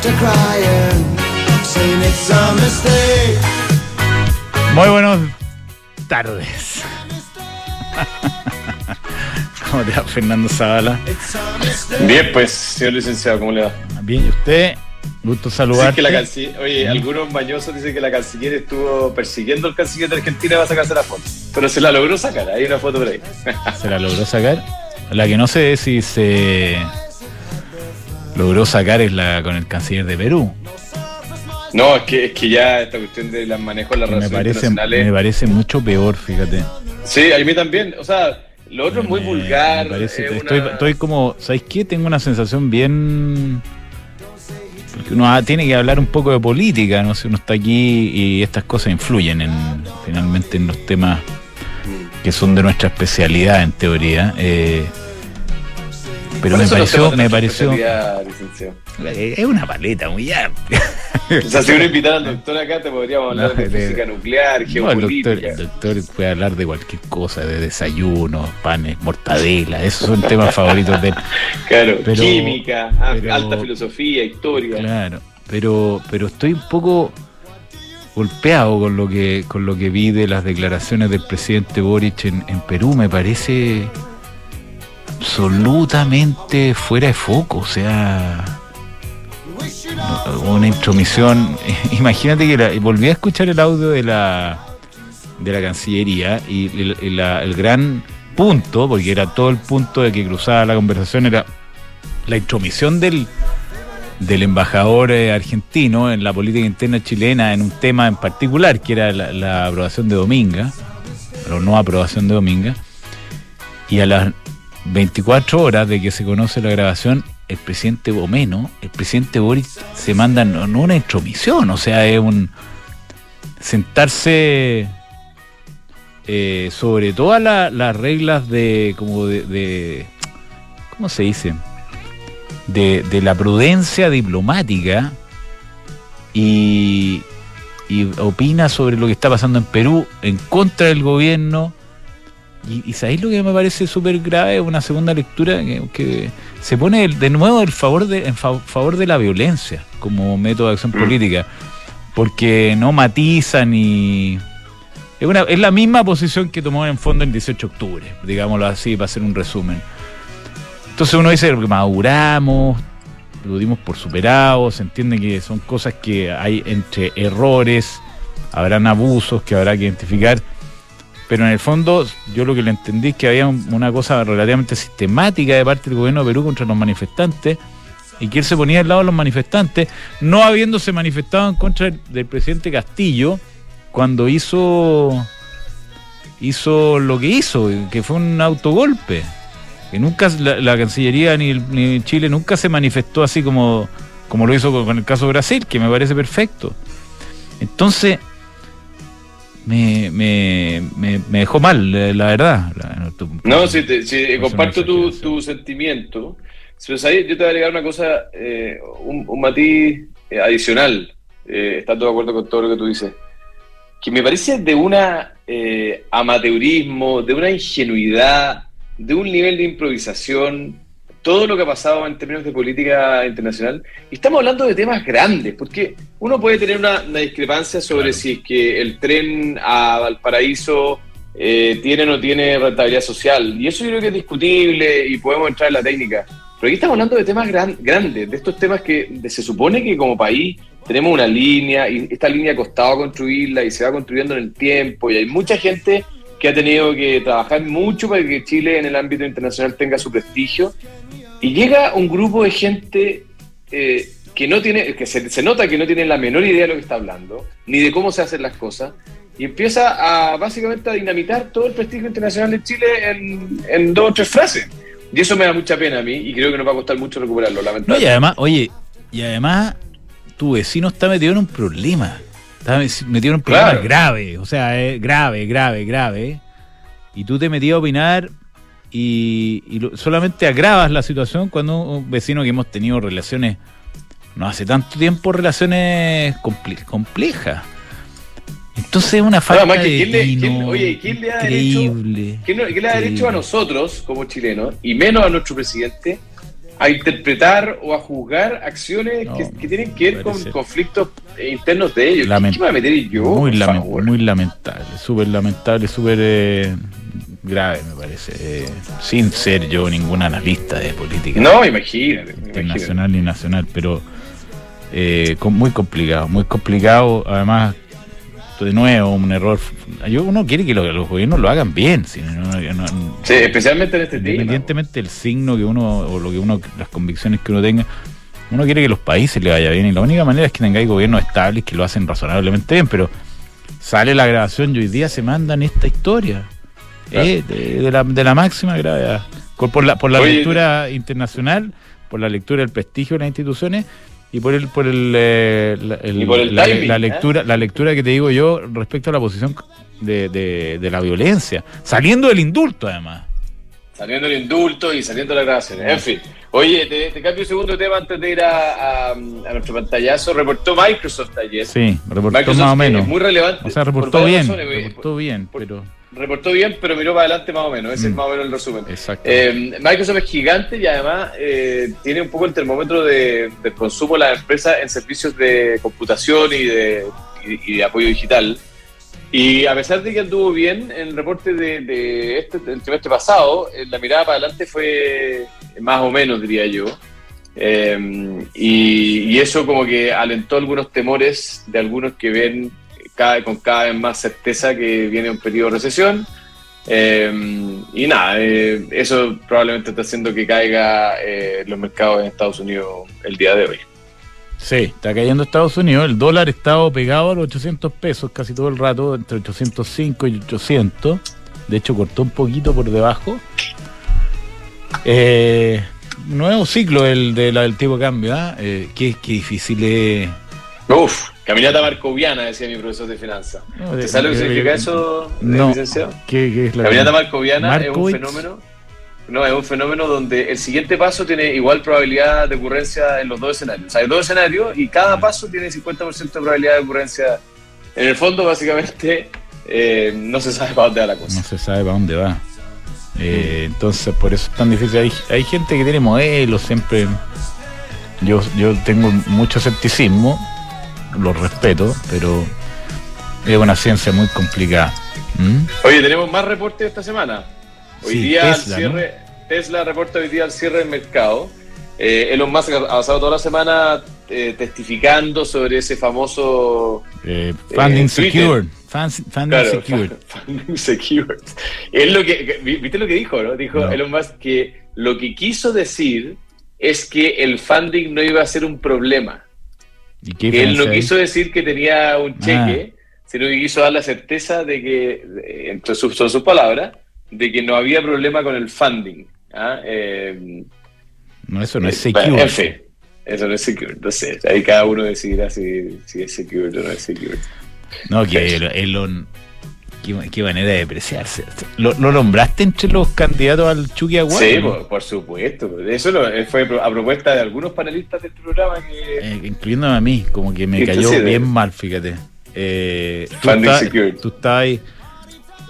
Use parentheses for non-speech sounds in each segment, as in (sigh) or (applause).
use after crying, saying it's a mistake. Muy buenas tardes. (laughs) ¿Cómo te va, Fernando Zavala? A. Bien, pues, señor licenciado, ¿cómo le va? Bien, ¿y usted? Gusto Dicen saludarte. que la canciller, oye, algunos mañosos dicen que la canciller estuvo persiguiendo al canciller de Argentina para sacarse la foto. Pero se la logró sacar, hay una foto por ahí. Se la logró sacar. La que no sé si se logró sacar es la con el canciller de Perú. No, es que, es que ya esta cuestión de las manejos de las Me relaciones parece, internacionales. me parece mucho peor, fíjate. Sí, a mí también. O sea, lo otro es muy Me- vulgar. me parece- es estoy, una- estoy como, ¿sabéis qué? Tengo una sensación bien... Porque uno tiene que hablar un poco de política, no sé, uno está aquí y estas cosas influyen en, finalmente en los temas que son de nuestra especialidad en teoría. eh, pero me pareció, me pareció, licenciado. es una paleta muy amplia. O sea, si uno invitara al doctor acá, te podríamos hablar No, de física nuclear, el geopolítica. doctor, el doctor puede hablar de cualquier cosa, de desayuno, panes, mortadela, esos son temas favoritos de él. (laughs) Claro, Pero- química, ah, pero- alta filosofía, historia. Claro, pero, pero estoy un poco golpeado con lo que con lo que vi de las declaraciones del presidente Boric en, en Perú. Me parece absolutamente fuera de foco. O sea, una intromisión. (laughs) Imagínate que la- volví a escuchar el audio de la de la Cancillería y el, gran punto, porque era todo el punto de que cruzaba la conversación, era la intromisión del, del embajador eh, argentino en la política interna chilena en un tema en particular, que era la, la aprobación de Dominga, o no aprobación de Dominga, y a las 24 horas de que se conoce la grabación, el presidente o menos, el presidente Boris se manda no, no una intromisión, o sea, es un sentarse eh, sobre todas la- las reglas de como de- ¿cómo se dice? de, de la prudencia diplomática y, y opina sobre lo que está pasando en Perú en contra del gobierno. Y, y ¿sabéis lo que me parece súper grave? Una segunda lectura que, que se pone de nuevo el favor de, en fa- favor de la violencia como método de acción política, porque no matiza ni... Es, una, es la misma posición que tomó en fondo el 18 de octubre, digámoslo así, para hacer un resumen. Entonces uno dice que maduramos, lo dimos por superados, se entiende que son cosas que hay entre errores, habrán abusos que habrá que identificar, pero en el fondo yo lo que le entendí es que había un- una cosa relativamente sistemática de parte del gobierno de Perú contra los manifestantes y que él se ponía al lado de los manifestantes, no habiéndose manifestado en contra del, del presidente Castillo cuando hizo hizo lo que hizo, que fue un autogolpe que nunca la, Cancillería ni Chile nunca se manifestó así como, como lo hizo con, con el caso de Brasil, que me parece perfecto. Entonces, me, me, me, me dejó mal, la, verdad. No, sí, te- es comparto tu, tu sentimiento. Pero ¿sabes? yo te voy a agregar una cosa, eh, un, un matiz eh, adicional. Eh, estando de acuerdo con todo lo que tú dices. Que me parece de una eh, amateurismo, de una ingenuidad, de un nivel de improvisación, todo lo que ha pasado en términos de política internacional. Y estamos hablando de temas grandes, porque uno puede tener una, una discrepancia sobre Claro. si es que el tren a Valparaíso eh, tiene o no tiene rentabilidad social. Y eso yo creo que es discutible y podemos entrar en la técnica. Pero aquí estamos hablando de temas gran- grandes, de estos temas que de- se supone que como país tenemos una línea y esta línea ha costado construirla y se va construyendo en el tiempo y hay mucha gente que ha tenido que trabajar mucho para que Chile en el ámbito internacional tenga su prestigio y llega un grupo de gente eh, que no tiene, que se, se nota que no tiene la menor idea de lo que está hablando, ni de cómo se hacen las cosas, y empieza a básicamente a dinamitar todo el prestigio internacional de Chile en, en dos o tres frases. Y eso me da mucha pena a mí y creo que nos va a costar mucho recuperarlo, No, y lamentablemente. además, oye, y además, tu vecino está metido en un problema. Está metido en un problema Claro. grave. O sea, es grave, grave, grave. Y tú te metías a opinar y, y solamente agravas la situación cuando un vecino que hemos tenido relaciones, no hace tanto tiempo, relaciones comple- complejas. Entonces es una falta Además, de ¿quién le- quién- oye, ¿quién le ha increíble. ¿Qué, no- le ha derecho a nosotros, como chilenos, y menos a nuestro presidente, a interpretar o a juzgar acciones No, que, que tienen que ver con conflictos internos de ellos? Lament- ¿Qué me voy a meter yo? muy, por lamen- favor? muy lamentable, súper lamentable, súper eh, grave, me parece. eh, sin ser yo ningún analista de política No, imagínate. imagínate. internacional ni nacional, pero eh, muy complicado, muy complicado. Además, de nuevo, un error. Uno quiere que lo- los gobiernos lo hagan bien, si no- Sí, especialmente en este tema. independientemente del signo que uno o lo que uno las convicciones que uno tenga uno quiere que los países le vaya bien y la única manera es que tengáis gobiernos estables que lo hacen razonablemente bien pero sale la grabación y hoy día se mandan esta historia Claro. eh, de, de la, de la máxima gravedad por, la, por la Oye, lectura internacional por la lectura del prestigio de las instituciones y por el por el, eh, la, el- Y por el la, timing, la ¿eh? lectura la lectura que te digo yo respecto a la posición de, de, de la violencia saliendo del indulto además Saliendo el indulto y saliendo las grabaciones. En fin. Oye, te, te cambio un segundo tema antes de ir a, a- a nuestro pantallazo. Reportó Microsoft ayer. Sí, reportó Microsoft más o menos. Es muy relevante. O sea, por reportó bien, razones, reportó bien, por- pero Reportó bien, pero miró para adelante más o menos. Ese Mm. es más o menos el resumen. exacto. Eh, Microsoft es gigante y además eh, tiene un poco el termómetro de, del consumo de las empresas en servicios de computación y de, y, y de apoyo digital. Y a pesar de que anduvo bien, en el reporte de, de este del trimestre pasado, eh, la mirada para adelante fue más o menos, diría yo. Eh, y, y eso como que alentó algunos temores de algunos que ven con cada vez más certeza que viene un periodo de recesión. Eh, y nada, eh, eso probablemente está haciendo que caiga eh, los mercados en Estados Unidos el día de hoy. Sí, está cayendo Estados Unidos. El dólar ha estado pegado a los 800 pesos casi todo el rato, entre 805 y 800. De hecho, cortó un poquito por debajo. Nuevo ciclo el del tipo de cambio. ¿ah? Eh, qué, qué difícil es. Uf, caminata marcoviana, decía mi profesor de finanzas. No, ¿Te de- sabe lo que significa eso, No. licenciado? ¿Qué, qué es la Caminata marcoviana es un fenómeno. No, es un fenómeno donde el siguiente paso tiene igual probabilidad de ocurrencia en los dos escenarios. O sea, hay dos escenarios y cada paso tiene 50% de probabilidad de ocurrencia. En el fondo, básicamente, eh, no se sabe para dónde va la cosa. No se sabe para dónde va. Eh, entonces, por eso es tan difícil. Hay, hay gente que tiene modelos, siempre. Yo, yo tengo mucho escepticismo, lo respeto, pero es una ciencia muy complicada. ¿Mm? Oye, tenemos más reportes esta semana. Hoy Sí, día Tesla, al cierre, Tesla reporta hoy día al cierre del mercado. Eh, Elon Musk ha pasado toda la semana eh, testificando sobre ese famoso Eh, funding secured. Funding Claro, secured. (laughs) funding secured. Es lo que, que- ¿Viste lo que dijo? ¿no? Dijo No. Elon Musk que lo que quiso decir es que el funding no iba a ser un problema. ¿Y qué Que él no quiso decir que tenía un Ah. cheque, sino que quiso dar la certeza de que, entre sus, son sus palabras, de que no había problema con el funding. ¿ah? Eh, No, eso no es eh, secure. eso no es secure. Entonces, ahí cada uno decidirá si, si es secure o no es secure. No, que el- (laughs) Elon. Qué, qué manera de depreciarse. ¿Lo, lo nombraste entre los candidatos al Chucky? Sí, por, por supuesto. Eso lo- eh, fue a propuesta de algunos panelistas del programa que... Eh, incluyéndome a mí, como que me cayó bien mal, fíjate. Eh, tú, Funding estás, security. tú estás ahí,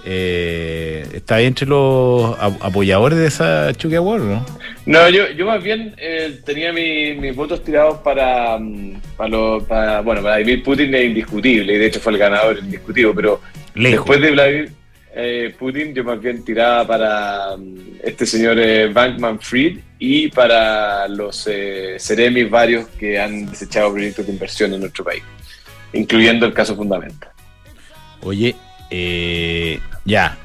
eh, estás ahí entre los ap- apoyadores de esa Chucky Award, ¿no? No, yo, yo más bien eh, tenía mi- mis votos tirados para, mm, para, lo- para- bueno, para Vladimir Putin es indiscutible, y de hecho fue el ganador indiscutivo, pero Lejos. después de Vladimir eh, Putin yo más bien tiraba para mm, este señor eh, Bankman Fried y para los Ceremis varios que han desechado proyectos de inversión en nuestro país, incluyendo el caso Fundamental. Oye, eh, ya.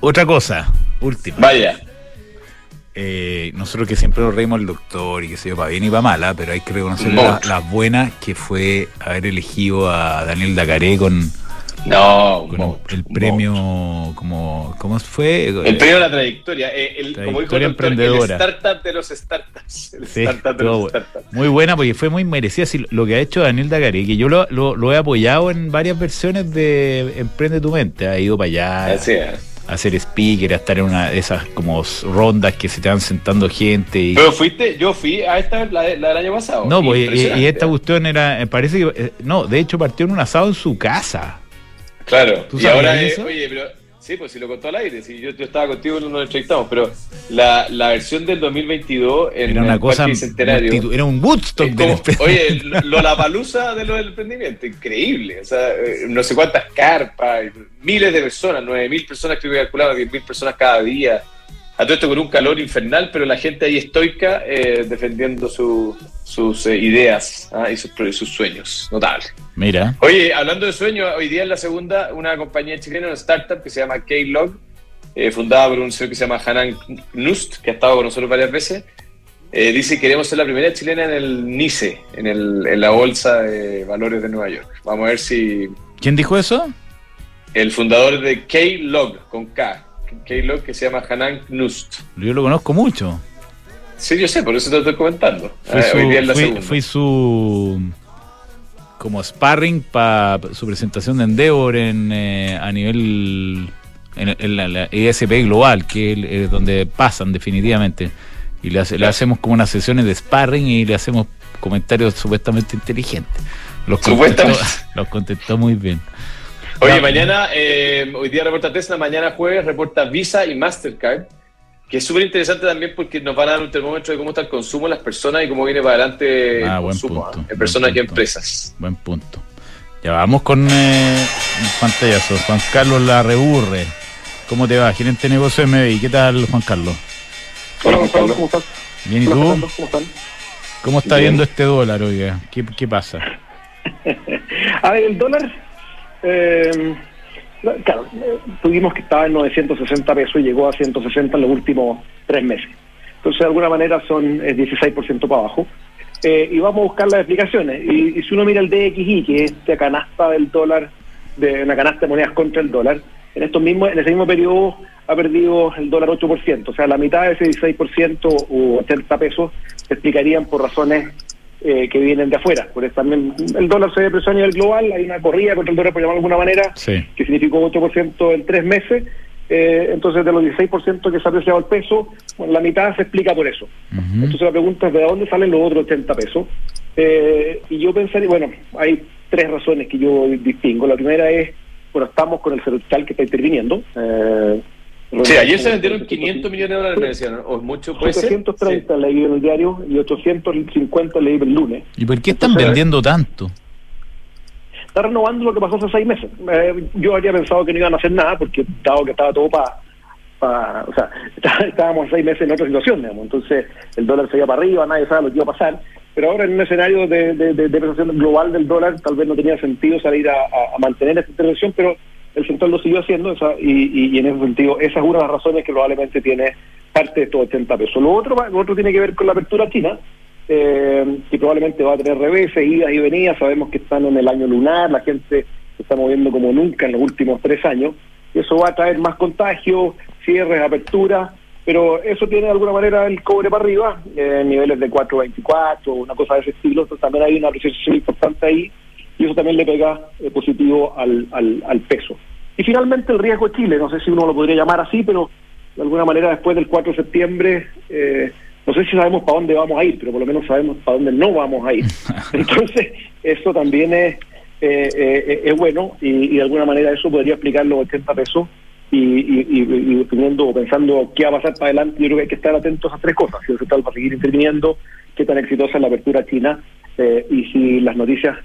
Otra cosa, última. Vaya, Eh, nosotros que siempre nos reímos el doctor y que se yo, para bien y para mala, pero hay que reconocer las buenas que fue haber elegido a Daniel Dacaré con, no, con el premio como ¿cómo fue? El premio a la trayectoria, eh, el, como dijo Trayectoria el doctor, emprendedora. el startup de los startups. El Sí, startup de los bueno. startups. Muy buena porque fue muy merecida sí, lo que ha hecho Daniel Dacaré, que yo lo, lo- lo he apoyado en varias versiones de Emprende tu mente, ha ido para allá Así es. hacer speaker, a estar en una de esas como rondas que se te van sentando gente y Pero fuiste, yo fui a esta, la, la del año pasado. no, pues, y, y esta cuestión era, eh, parece que, eh, no, de hecho partió en un asado en su casa. Claro, ¿Tú y ahora, eh, eso? oye, pero sí, pues si lo contó al aire, si yo, yo estaba contigo no nos entrevistamos, pero la, la versión del 2022 en Era una el cosa. Multitud- Era un Woodstock es del como- emprendimiento. oye, (laughs) lo- la palusa de lo del emprendimiento, increíble. O sea, eh, no sé cuántas carpas, miles de personas, nueve mil personas creo que calculaba, diez mil personas cada día. A todo esto con un calor infernal, pero la gente ahí estoica eh, defendiendo su- sus eh, ideas ah, y sus, sueños. Notable. Mira. Oye, hablando de sueños, hoy día en la segunda, una compañía chilena, una startup que se llama K-Log, eh, fundada por un señor que se llama Hanan Knust, que ha estado con nosotros varias veces, dice que queremos ser la primera chilena en el NICE, en, el, en la Bolsa de Valores de Nueva York. Vamos a ver si ¿Quién dijo eso? el fundador de K-Log, con K, K-Log, que se llama Hanan Knust. Yo lo conozco mucho. Sí, yo sé, por eso te lo estoy comentando. Fui Eh, su, hoy día en la fui- su como sparring para su presentación de Endeavor en, eh, a nivel en, en la, la ESP global, que es es donde pasan definitivamente. Y le, hace- le hacemos como unas sesiones de sparring y le hacemos comentarios supuestamente inteligentes. Los contestó, (laughs) los contestó muy bien. Oye, mañana, eh, hoy día reporta Tesla, mañana jueves reporta Visa y Mastercard, que es súper interesante también porque nos van a dar un termómetro de cómo está el consumo de las personas y cómo viene para adelante Ah, el buen consumo punto, ¿ah? en personas y punto. empresas. Buen punto. Ya vamos con eh, un pantallazo. Juan Carlos Larreburre. ¿Cómo te va? Gerente de negocio de MBI. ¿Qué tal, Juan Carlos? Hola Gonzalo, ¿cómo estás? Bien, ¿y tú? ¿Cómo están? ¿Cómo está Bien. viendo este dólar, oiga? ¿Qué, qué pasa? (laughs) A ver, el dólar, eh, claro, eh, tuvimos que estaba en 960 pesos y llegó a 160 en los últimos tres meses. Entonces, de alguna manera son es 16% para abajo. Eh, y vamos a buscar las explicaciones. Y, y si uno mira el DXI, que es esta canasta del dólar, de una canasta de monedas contra el dólar, en estos mismos, en ese mismo periodo ha perdido el dólar 8%. O sea, la mitad de ese 16% o 80 pesos se explicarían por razones eh, que vienen de afuera. Porque también el dólar se depreció a nivel global, hay una corrida contra el dólar, por llamarlo de alguna manera, Sí. que significó 8% en tres meses. Eh, entonces, de los 16% que se ha apreciado el peso, bueno, la mitad se explica por eso. Entonces, la pregunta es: ¿de dónde salen los otros 80 pesos? Eh, y yo pensaría, bueno, hay tres razones que yo distingo. La primera es, bueno, estamos con el fiscal que está interviniendo. Eh, Sí, ayer se vendieron 500 millones de dólares, me decían. ¿o mucho? ¿Puede ser? 730 leí en el diario y 850 leí el lunes. ¿Y por qué están Entonces, vendiendo tanto? está renovando lo que pasó hace seis meses. Eh, yo habría pensado que no iban a hacer nada porque dado que estaba todo para... o sea, está- (laughs) estábamos seis meses en otra situación, digamos. Entonces el dólar se iba para arriba, nadie sabe lo que iba a pasar. Pero ahora en un escenario de, de, de depreciación global del dólar, tal vez no tenía sentido salir a, a- a mantener esta intervención, pero el central lo siguió haciendo esa, y, y- en ese sentido esa es una de las razones que probablemente tiene parte de estos 80 pesos. Lo otro, lo otro tiene que ver con la apertura china, eh, que probablemente va a tener reveses, idas y venidas. Sabemos que están en el año lunar, la gente se está moviendo como nunca en los últimos tres años. Y eso va a traer más contagios, cierres, aperturas, pero eso tiene de alguna manera el cobre para arriba, eh, niveles de 4.24, una cosa de ese estilo. Entonces también hay una apreciación importante ahí y eso también le pega eh, positivo al, al, al peso. Y finalmente el riesgo de Chile, no sé si uno lo podría llamar así, pero de alguna manera después del 4 de septiembre, eh, no sé si sabemos para dónde vamos a ir, pero por lo menos sabemos para dónde no vamos a ir. (laughs) Entonces, eso también es, eh, eh, es bueno y, y de alguna manera eso podría explicar los 80 pesos y, y, y, y pensando qué va a pasar para adelante, yo creo que hay que estar atentos a tres cosas. Si el central va a seguir interviniendo, qué tan exitosa es la apertura china eh, y si las noticias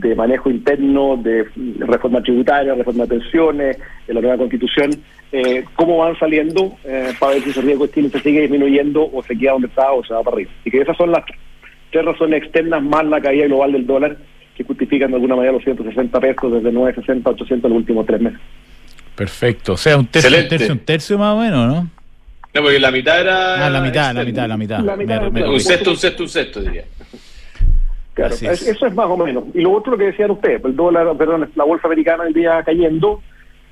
de manejo interno, de reforma tributaria, reforma de pensiones, de la nueva constitución, eh, cómo van saliendo eh, para ver si ese riesgo de Chile se sigue disminuyendo o se queda donde está o se va para arriba. Y que esas son las tres razones externas más la caída global del dólar que justifican de alguna manera los 160 pesos desde 960 a 800 en los últimos tres meses. Perfecto. O sea, un tercio, un Excelente. tercio, un tercio más o menos, ¿no? No, porque la mitad era... Ah, la mitad, la externa. mitad, la mitad. La mitad, Me- me- claro. Un sexto, un sexto, un sexto, diría. Claro, Así es- es. eso es más o menos. Y lo otro que decían ustedes, el dólar, perdón, la bolsa americana el día cayendo,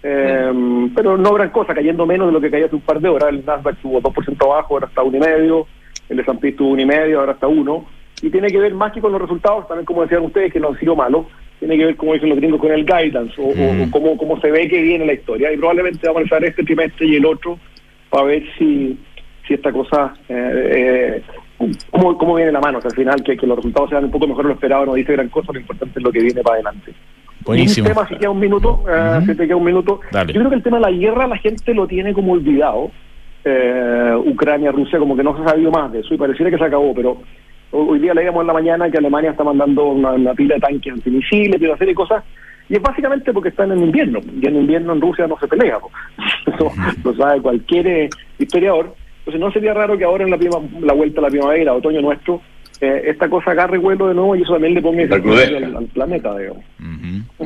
eh, pero no gran cosa, cayendo menos de lo que caía hace un par de horas. El Nasdaq estuvo 2% abajo, ahora está uno y medio, el S&P estuvo uno y medio, ahora está uno. Y tiene que ver más que con los resultados, también como decían ustedes, que no han sido malos, tiene que ver, como dicen los gringos, con el guidance, o, Mm. o cómo, cómo se ve que viene la historia. Y probablemente vamos a analizar este trimestre y el otro para ver si, si esta cosa, eh, eh, cómo, viene la mano. Sea, al final, que, que los resultados sean un poco mejor de lo esperado no dice gran cosa, lo importante es lo que viene para adelante. Buenísimo. Y un tema, si queda un minuto, eh, Ujú. si te queda un minuto. Dale. Yo creo que el tema de la guerra la gente lo tiene como olvidado. Eh, Ucrania, Rusia, como que no se ha sabido más de eso y pareciera que se acabó, pero ho- hoy día leíamos en la mañana que Alemania está mandando una, una pila de tanques antimisiles y una serie de cosas. Y es básicamente porque están en invierno. Y en invierno en Rusia no se pelea. Eso lo (laughs) sabe cualquier eh, historiador. Entonces no sería raro que ahora en la, prima- la vuelta a la primavera, otoño nuestro, eh, esta cosa agarre vuelo de nuevo y eso también le ponga al, al planeta. Digamos.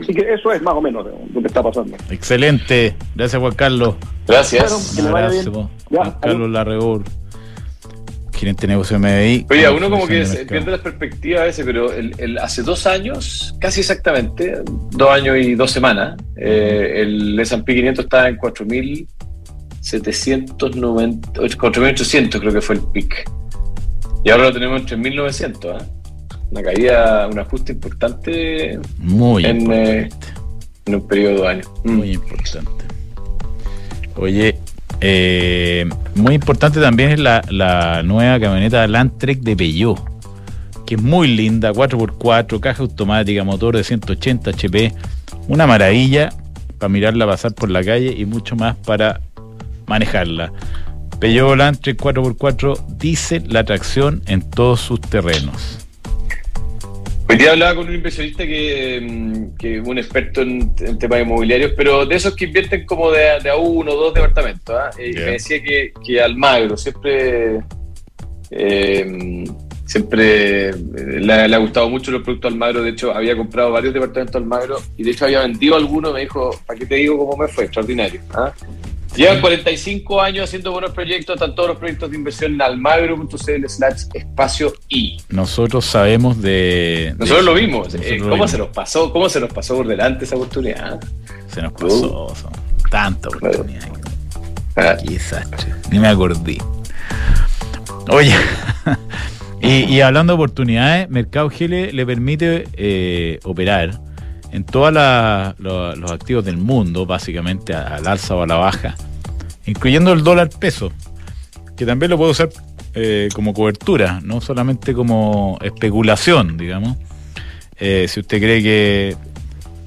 Así que eso es más o menos digamos, lo que está pasando. Excelente. Gracias, Juan Carlos. Gracias. Que Un le vaya abrazo. bien. Juan Ya, Carlos adiós. Larregor, gerente de negocio de MDI. Oye, uno como que se pierde las perspectivas a veces, pero el, el- hace dos años, casi exactamente, dos años y dos semanas, eh, el S&P 500 estaba en 4.790, 4.800 creo que fue el pic. Y ahora lo tenemos en 3.900, ¿eh? Una caída, un ajuste importante Muy en, eh, en un periodo de años. Mm. Muy importante. Oye, eh, muy importante también es la, la nueva camioneta Landtrek de Peugeot, que es muy linda, 4x4, caja automática, motor de 180 HP, una maravilla para mirarla pasar por la calle y mucho más para manejarla. Peugeot Landtrek 4x4 dice la tracción en todos sus terrenos. Hoy día hablaba con un inversionista que, mm, que un experto en, en temas inmobiliarios, pero de esos que invierten como de, a- de a uno o dos departamentos. ¿ah? Eh. Me decía que, que Almagro siempre eh, siempre eh, le, le ha gustado mucho los productos Almagro. De hecho, había comprado varios departamentos Almagro y de hecho había vendido algunos. Me dijo, ¿para qué te digo cómo me fue? Extraordinario. ¿ah? Llevan 45 años haciendo buenos proyectos, están todos los proyectos de inversión en almagro.cl slash espacio I. Nosotros sabemos de... Nosotros de lo vimos. Nosotros Eh, ¿Cómo vimos. se nos pasó? ¿Cómo se nos pasó por delante esa oportunidad? Se nos pasó. son Tanta oportunidad. Ah, Qué desastre. Ni me acordé. Oye, (laughs) y, y hablando de oportunidades, Mercado Gile le permite eh, operar en todos los activos del mundo, básicamente al alza o a la baja, incluyendo el dólar peso, que también lo puede usar eh, como cobertura, no solamente como especulación, digamos. Eh, si usted cree que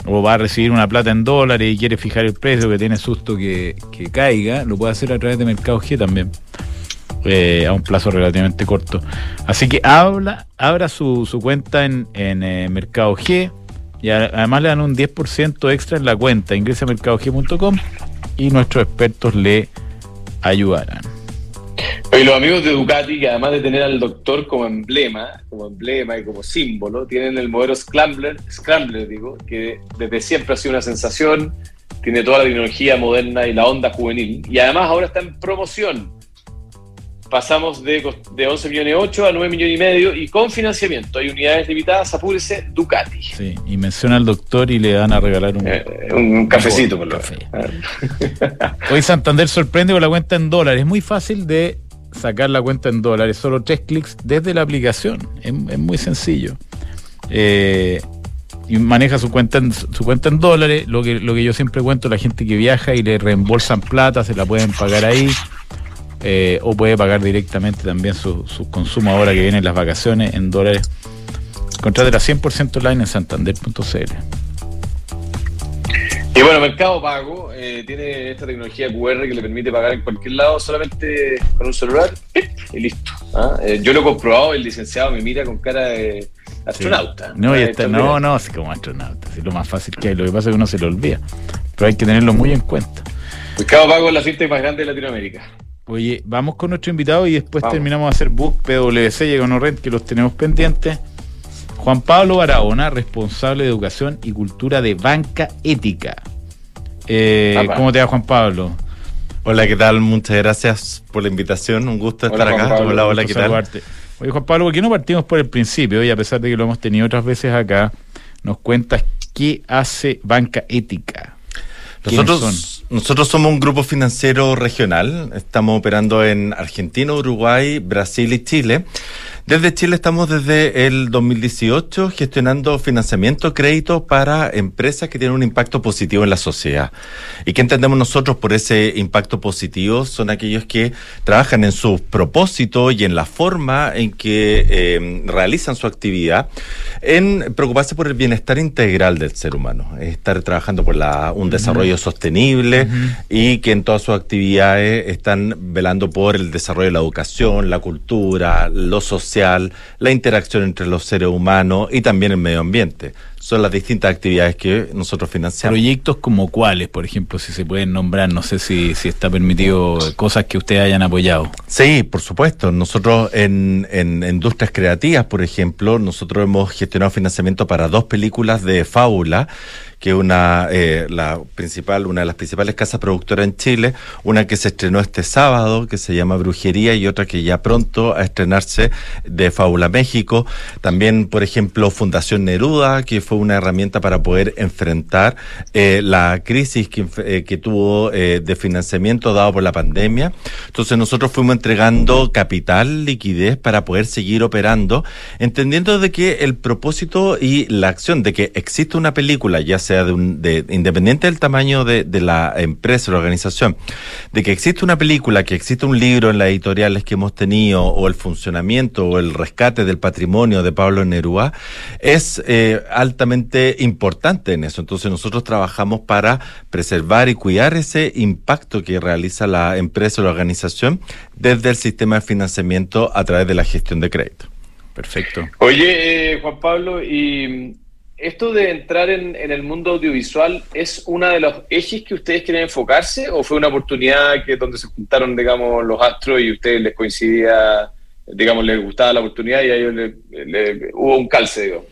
va a recibir una plata en dólares y quiere fijar el precio que tiene susto que, caiga, lo puede hacer a través de Mercado G también, eh, a un plazo relativamente corto. Así que habla, abra su, cuenta en, en Mercado G y además le dan un 10% extra en la cuenta. Ingrese a mercadog.com y nuestros expertos le ayudarán. Oye, los amigos de Ducati, que además de tener al doctor como emblema, como emblema y como símbolo, tienen el modelo Scrambler, Scrambler digo, que desde siempre ha sido una sensación, tiene toda la tecnología moderna y la onda juvenil, y además ahora está en promoción. Pasamos de, de 11 millones 8 a 9 millones y medio y con financiamiento. Hay unidades limitadas, apúrese Ducati. Sí, y menciona al doctor y le van a regalar un, Eh, un cafecito, por lo Café. menos. (laughs) Hoy Santander sorprende con la cuenta en dólares. Es muy fácil de sacar la cuenta en dólares. Solo tres clics desde la aplicación. Es, es muy sencillo. Eh, y maneja su cuenta en, su cuenta en dólares. Lo que, lo que yo siempre cuento, la gente que viaja y le reembolsan plata, se la pueden pagar ahí. Eh, o puede pagar directamente también su, su consumo ahora que vienen las vacaciones en dólares. Contrátela 100% online en santander.cl. Y bueno, Mercado Pago eh, tiene esta tecnología QR que le permite pagar en cualquier lado solamente con un celular y listo. ¿ah? Eh, yo lo he comprobado, el licenciado me mira con cara de astronauta. No, y Ah, está- esto, no, no, así como astronauta. Es lo más fácil que hay. Lo que pasa es que uno se lo olvida. Pero hay que tenerlo muy en cuenta. Mercado Pago es la fintech más grande de Latinoamérica. Oye, vamos con nuestro invitado y después Vamos. terminamos de hacer book, PwC y EconoRent, que los tenemos pendientes. Juan Pablo Barahona, responsable de educación y cultura de banca ética. Eh. ¿Cómo te va, Juan Pablo? Hola, ¿qué tal? Muchas gracias por la invitación. Un gusto estar acá. Pablo. hola, hola, ¿qué tal? saludarte. Oye, Juan Pablo, ¿por qué no partimos por el principio? Y a pesar de que lo hemos tenido otras veces acá, nos cuentas qué hace banca ética. ¿Quiénes Nosotros, nosotros somos un grupo financiero regional. Estamos operando en Argentina, Uruguay, Brasil y Chile. Desde Chile estamos desde el 2018 gestionando financiamiento, crédito para empresas que tienen un impacto positivo en la sociedad. ¿Y qué entendemos nosotros por ese impacto positivo? Son aquellos que trabajan en sus propósitos y en la forma en que eh, realizan su actividad, en preocuparse por el bienestar integral del ser humano, estar trabajando por la, un desarrollo sostenible y que en todas sus actividades están velando por el desarrollo de la educación, la cultura, lo social, la interacción entre los seres humanos y también el medio ambiente. Son las distintas actividades que nosotros financiamos. Proyectos como cuáles, por ejemplo, si se pueden nombrar, no sé si, si está permitido cosas que ustedes hayan apoyado. Sí, por supuesto. Nosotros en, en Industrias Creativas, por ejemplo, nosotros hemos gestionado financiamiento para dos películas de fábula que una eh, la principal, una de las principales casas productoras en Chile, una que se estrenó este sábado, que se llama Brujería, y otra que ya pronto a estrenarse de Fábula México. También, por ejemplo, Fundación Neruda, que fue una herramienta para poder enfrentar eh, la crisis que, eh, tuvo eh, de financiamiento dado por la pandemia. Entonces nosotros fuimos entregando capital, liquidez para poder seguir operando, entendiendo de que el propósito y la acción de que existe una película, ya sea de un, de, independiente del tamaño de, la empresa o la organización, de que existe una película, que existe un libro en las editoriales que hemos tenido, o el funcionamiento o el rescate del patrimonio de Pablo Neruda, es eh, altamente importante en eso. Entonces nosotros trabajamos para preservar y cuidar ese impacto que realiza la empresa o la organización desde el sistema de financiamiento a través de la gestión de crédito. Perfecto. Oye, eh, Juan Pablo, y esto de entrar en, en, el mundo audiovisual es uno de los ejes que ustedes quieren enfocarse o fue una oportunidad que donde se juntaron, digamos, los astros y a ustedes les coincidía, digamos, les gustaba la oportunidad y a ellos le, le, hubo un calce, digo?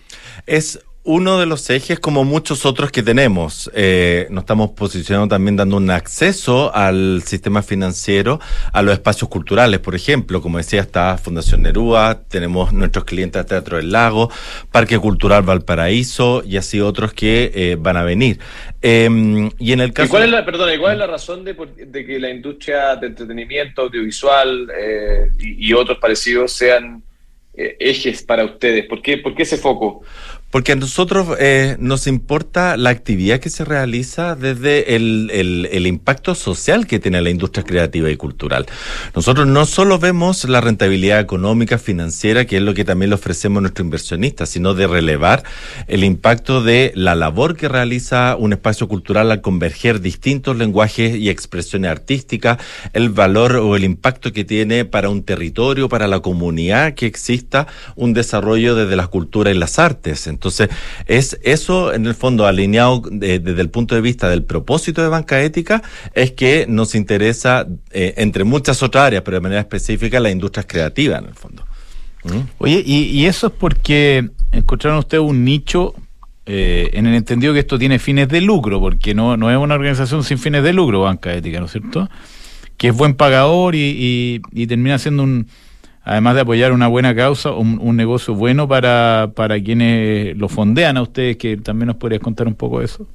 Es uno de los ejes como muchos otros que tenemos. Eh, nos estamos posicionando también dando un acceso al sistema financiero, a los espacios culturales, por ejemplo, como decía, está Fundación Nerúa, tenemos nuestros clientes Teatro del Lago, Parque Cultural Valparaíso y así otros que eh, van a venir. Eh, y en el caso... ¿Y cuál es la, perdona, ¿y cuál es la razón de, de que la industria de entretenimiento audiovisual eh, y, y, otros parecidos sean ejes para ustedes? ¿Por qué, ¿Por qué ese foco? Porque a nosotros eh, nos importa la actividad que se realiza desde el, el, impacto social que tiene la industria creativa y cultural. Nosotros no solo vemos la rentabilidad económica, financiera, que es lo que también le ofrecemos a nuestros inversionistas, sino de relevar el impacto de la labor que realiza un espacio cultural al converger distintos lenguajes y expresiones artísticas, el valor o el impacto que tiene para un territorio, para la comunidad, que exista un desarrollo desde las culturas y las artes. Entonces, es eso en el fondo alineado de, desde el punto de vista del propósito de banca ética, es que nos interesa, eh, entre muchas otras áreas, pero de manera específica, la industria creativa en el fondo. ¿Mm? Oye, y, y, eso es porque encontraron ustedes un nicho eh, en el entendido que esto tiene fines de lucro, porque no, no es una organización sin fines de lucro, banca ética, ¿no es cierto? Que es buen pagador y, y, y termina siendo un además de apoyar una buena causa, un, un, negocio bueno para, para quienes lo fondean a ustedes, que también nos podrías contar un poco de eso.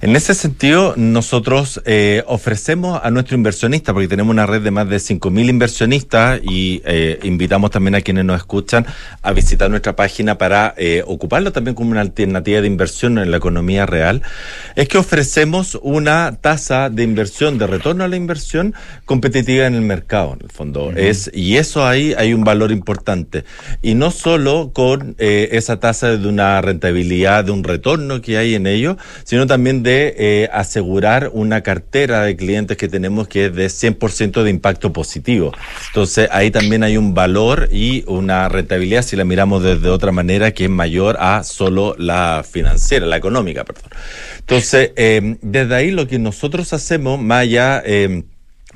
En ese sentido, nosotros eh, ofrecemos a nuestro inversionista, porque tenemos una red de más de 5.000 inversionistas y eh, invitamos también a quienes nos escuchan a visitar nuestra página para eh, ocuparlo también como una alternativa de inversión en la economía real, es que ofrecemos una tasa de inversión, de retorno a la inversión competitiva en el mercado, en el fondo. Uh -huh. es Y eso ahí hay un valor importante. Y no solo con esa tasa de una rentabilidad, de un retorno que hay en ello, sino también de eh, asegurar una cartera de clientes que tenemos que es de 100% de impacto positivo. Entonces, ahí también hay un valor y una rentabilidad, si la miramos desde otra manera, que es mayor a solo la financiera, la económica, perdón. Entonces, eh, desde ahí lo que nosotros hacemos, más. Eh,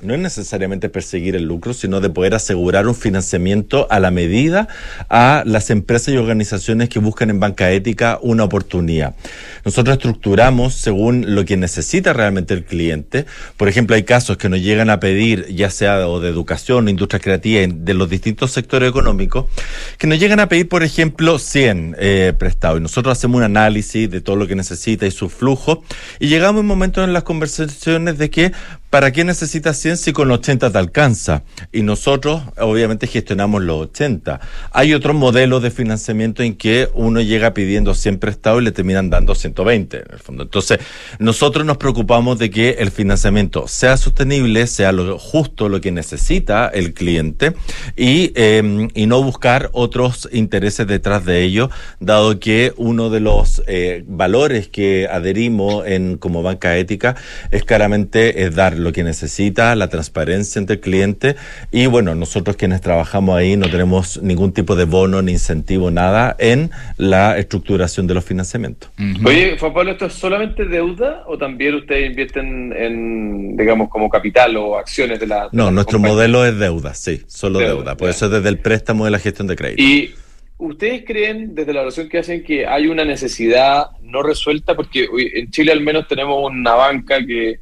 no es necesariamente perseguir el lucro, sino de poder asegurar un financiamiento a la medida a las empresas y organizaciones que buscan en banca ética una oportunidad. Nosotros estructuramos según lo que necesita realmente el cliente. Por ejemplo, hay casos que nos llegan a pedir, ya sea de educación o industria creativa, de los distintos sectores económicos, que nos llegan a pedir, por ejemplo, 100 eh, prestados. Y nosotros hacemos un análisis de todo lo que necesita y su flujo. Y llegamos a un momento en las conversaciones de que ¿Para qué necesitas 100 si con 80 te alcanza? Y nosotros, obviamente, gestionamos los 80. Hay otros modelos de financiamiento en que uno llega pidiendo 100 prestados y le terminan dando 120, en el fondo. Entonces, nosotros nos preocupamos de que el financiamiento sea sostenible, sea lo justo, lo que necesita el cliente y, eh, y no buscar otros intereses detrás de ello, dado que uno de los eh, valores que adherimos en como banca ética es claramente es dar lo que necesita, la transparencia entre el cliente y bueno, nosotros quienes trabajamos ahí no tenemos ningún tipo de bono ni incentivo, nada en la estructuración de los financiamientos. Oye, Juan Pablo, ¿esto es solamente deuda o también ustedes invierten en, digamos, como capital o acciones de la... de No, la nuestro compañía? modelo es deuda, sí, solo Deuda, deuda. Por eso es desde el préstamo de la gestión de crédito. Y ustedes creen, desde la oración que hacen, que hay una necesidad no resuelta, porque en Chile al menos tenemos una banca que,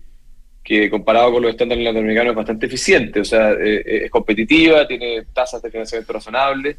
que comparado con los estándares latinoamericanos es bastante eficiente, o sea, eh, eh, es competitiva, tiene tasas de financiamiento razonables.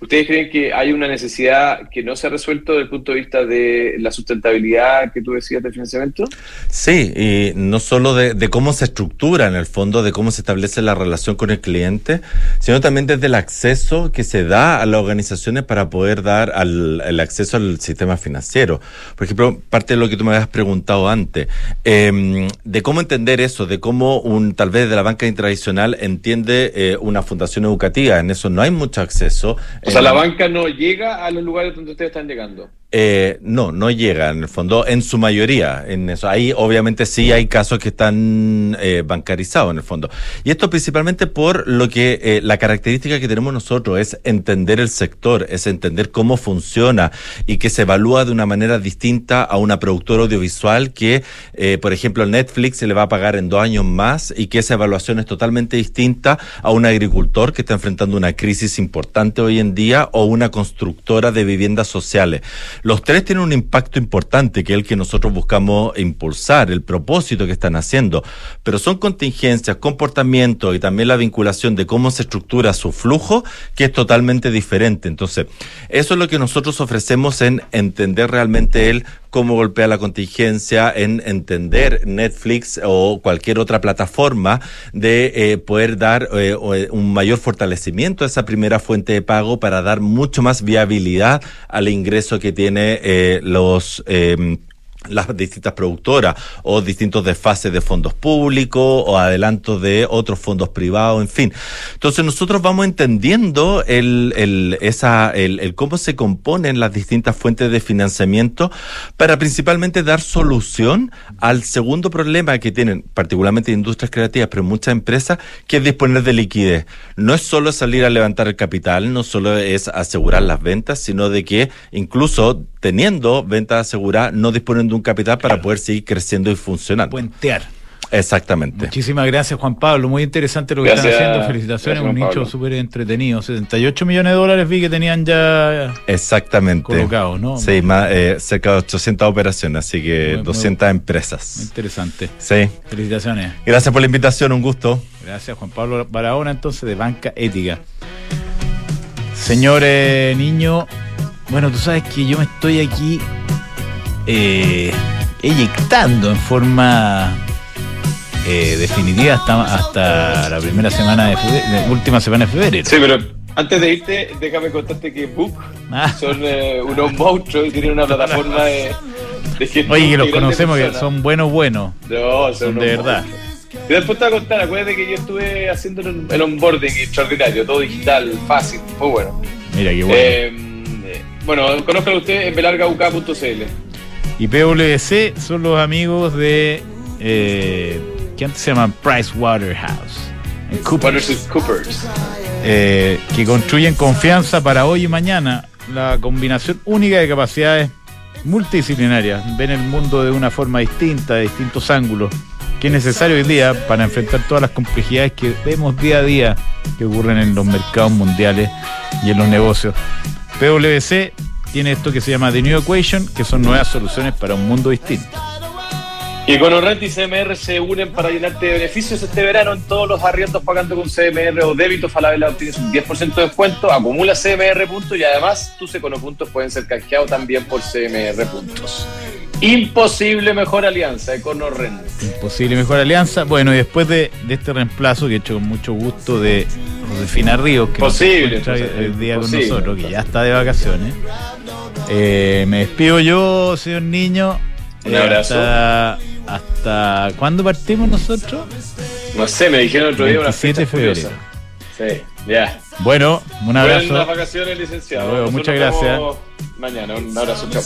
¿Ustedes creen que hay una necesidad que no se ha resuelto desde el punto de vista de la sustentabilidad que tú decías del financiamiento? Sí, y no solo de, de cómo se estructura en el fondo, de cómo se establece la relación con el cliente, sino también desde el acceso que se da a las organizaciones para poder dar al, el acceso al sistema financiero. Por ejemplo, parte de lo que tú me habías preguntado antes, eh, de cómo entender eso, de cómo un tal vez de la banca tradicional entiende eh, una fundación educativa, en eso no hay mucho acceso. O sea, Eh, la banca no llega a los lugares donde ustedes están llegando. Eh, no, no llega en el fondo, en su mayoría. En eso. Ahí obviamente sí hay casos que están eh, bancarizados en el fondo. Y esto principalmente por lo que eh, la característica que tenemos nosotros es entender el sector, es entender cómo funciona y que se evalúa de una manera distinta a una productora audiovisual que, eh, por ejemplo, Netflix se le va a pagar en dos años más y que esa evaluación es totalmente distinta a un agricultor que está enfrentando una crisis importante hoy en día o una constructora de viviendas sociales. Los tres tienen un impacto importante, que es el que nosotros buscamos impulsar, el propósito que están haciendo, pero son contingencias, comportamiento y también la vinculación de cómo se estructura su flujo, que es totalmente diferente. Entonces, eso es lo que nosotros ofrecemos en entender realmente el cómo golpea la contingencia, en entender Netflix o cualquier otra plataforma de eh, poder dar eh, eh, un mayor fortalecimiento a esa primera fuente de pago para dar mucho más viabilidad al ingreso que tiene eh, los eh, las distintas productoras o distintos desfases de fondos públicos o adelantos de otros fondos privados, en fin. Entonces nosotros vamos entendiendo el, el, esa, el, el cómo se componen las distintas fuentes de financiamiento para principalmente dar solución al segundo problema que tienen particularmente industrias creativas, pero muchas empresas, que es disponer de liquidez. No es solo salir a levantar el capital, no solo es asegurar las ventas, sino de que incluso teniendo ventas aseguradas, no disponen de un capital para poder seguir creciendo y funcionando. Puentear. Exactamente. Muchísimas gracias, Juan Pablo. Muy interesante lo que Gracias. están haciendo. Felicitaciones. Gracias, un nicho súper entretenido. 78 millones de dólares vi que tenían ya Exactamente. colocados, ¿no? Sí, más, eh, cerca de 800 operaciones, así que Muy- muy- 200 Muy empresas. interesante. Sí. Felicitaciones. Gracias por la invitación, un gusto. Gracias, Juan Pablo Barahona, entonces, de Banca Ética. Señores, niño, bueno, tú sabes que yo me estoy aquí eh, eyectando en forma eh, definitiva hasta, hasta la primera semana de febrero, última semana de febrero. Sí, pero antes de irte, déjame contarte que Book Ah. son eh, unos monstruos y tienen una plataforma de, de gestión Oye, que los conocemos, que son buenos, buenos. No, son, son de verdad. monstruos. Y después te voy a contar, acuérdate que yo estuve haciendo el onboarding extraordinario, todo digital, fácil, muy bueno. Mira qué bueno. Eh, bueno, conozcan ustedes en belargauk.cl. Y PwC son los amigos de. Eh, que antes se llaman Price Waterhouse. En Coopers. Coopers. eh, que construyen confianza para hoy y mañana. La combinación única de capacidades multidisciplinarias. Ven el mundo de una forma distinta, de distintos ángulos. Que es necesario hoy día para enfrentar todas las complejidades que vemos día a día que ocurren en los mercados mundiales y en los negocios. PwC tiene esto que se llama The New Equation, que son nuevas soluciones para un mundo distinto. Y con Orrent y CMR se unen para llenarte de beneficios este verano en todos los arriendos pagando con CMR o débito. Falabella obtienes un 10% de descuento, acumula CMR puntos y además tus econopuntos pueden ser canjeados también por CMR puntos. Imposible mejor alianza, Econo Ren. Imposible mejor alianza. Bueno, y después de, de este reemplazo que he hecho con mucho gusto de Josefina Ríos, que Posible, no se encuentra entonces, hoy día posible. con nosotros, que ya está de vacaciones. Eh, me despido yo, señor niño. Un Eh, abrazo. Hasta, hasta ¿cuándo partimos nosotros? No sé, me dijeron otro día una 27 de fecha febrero. curiosa. Sí, ya. Bueno, un abrazo. Buenas vacaciones, licenciado. Luego, muchas nos gracias. vemos Mañana, un abrazo, chao.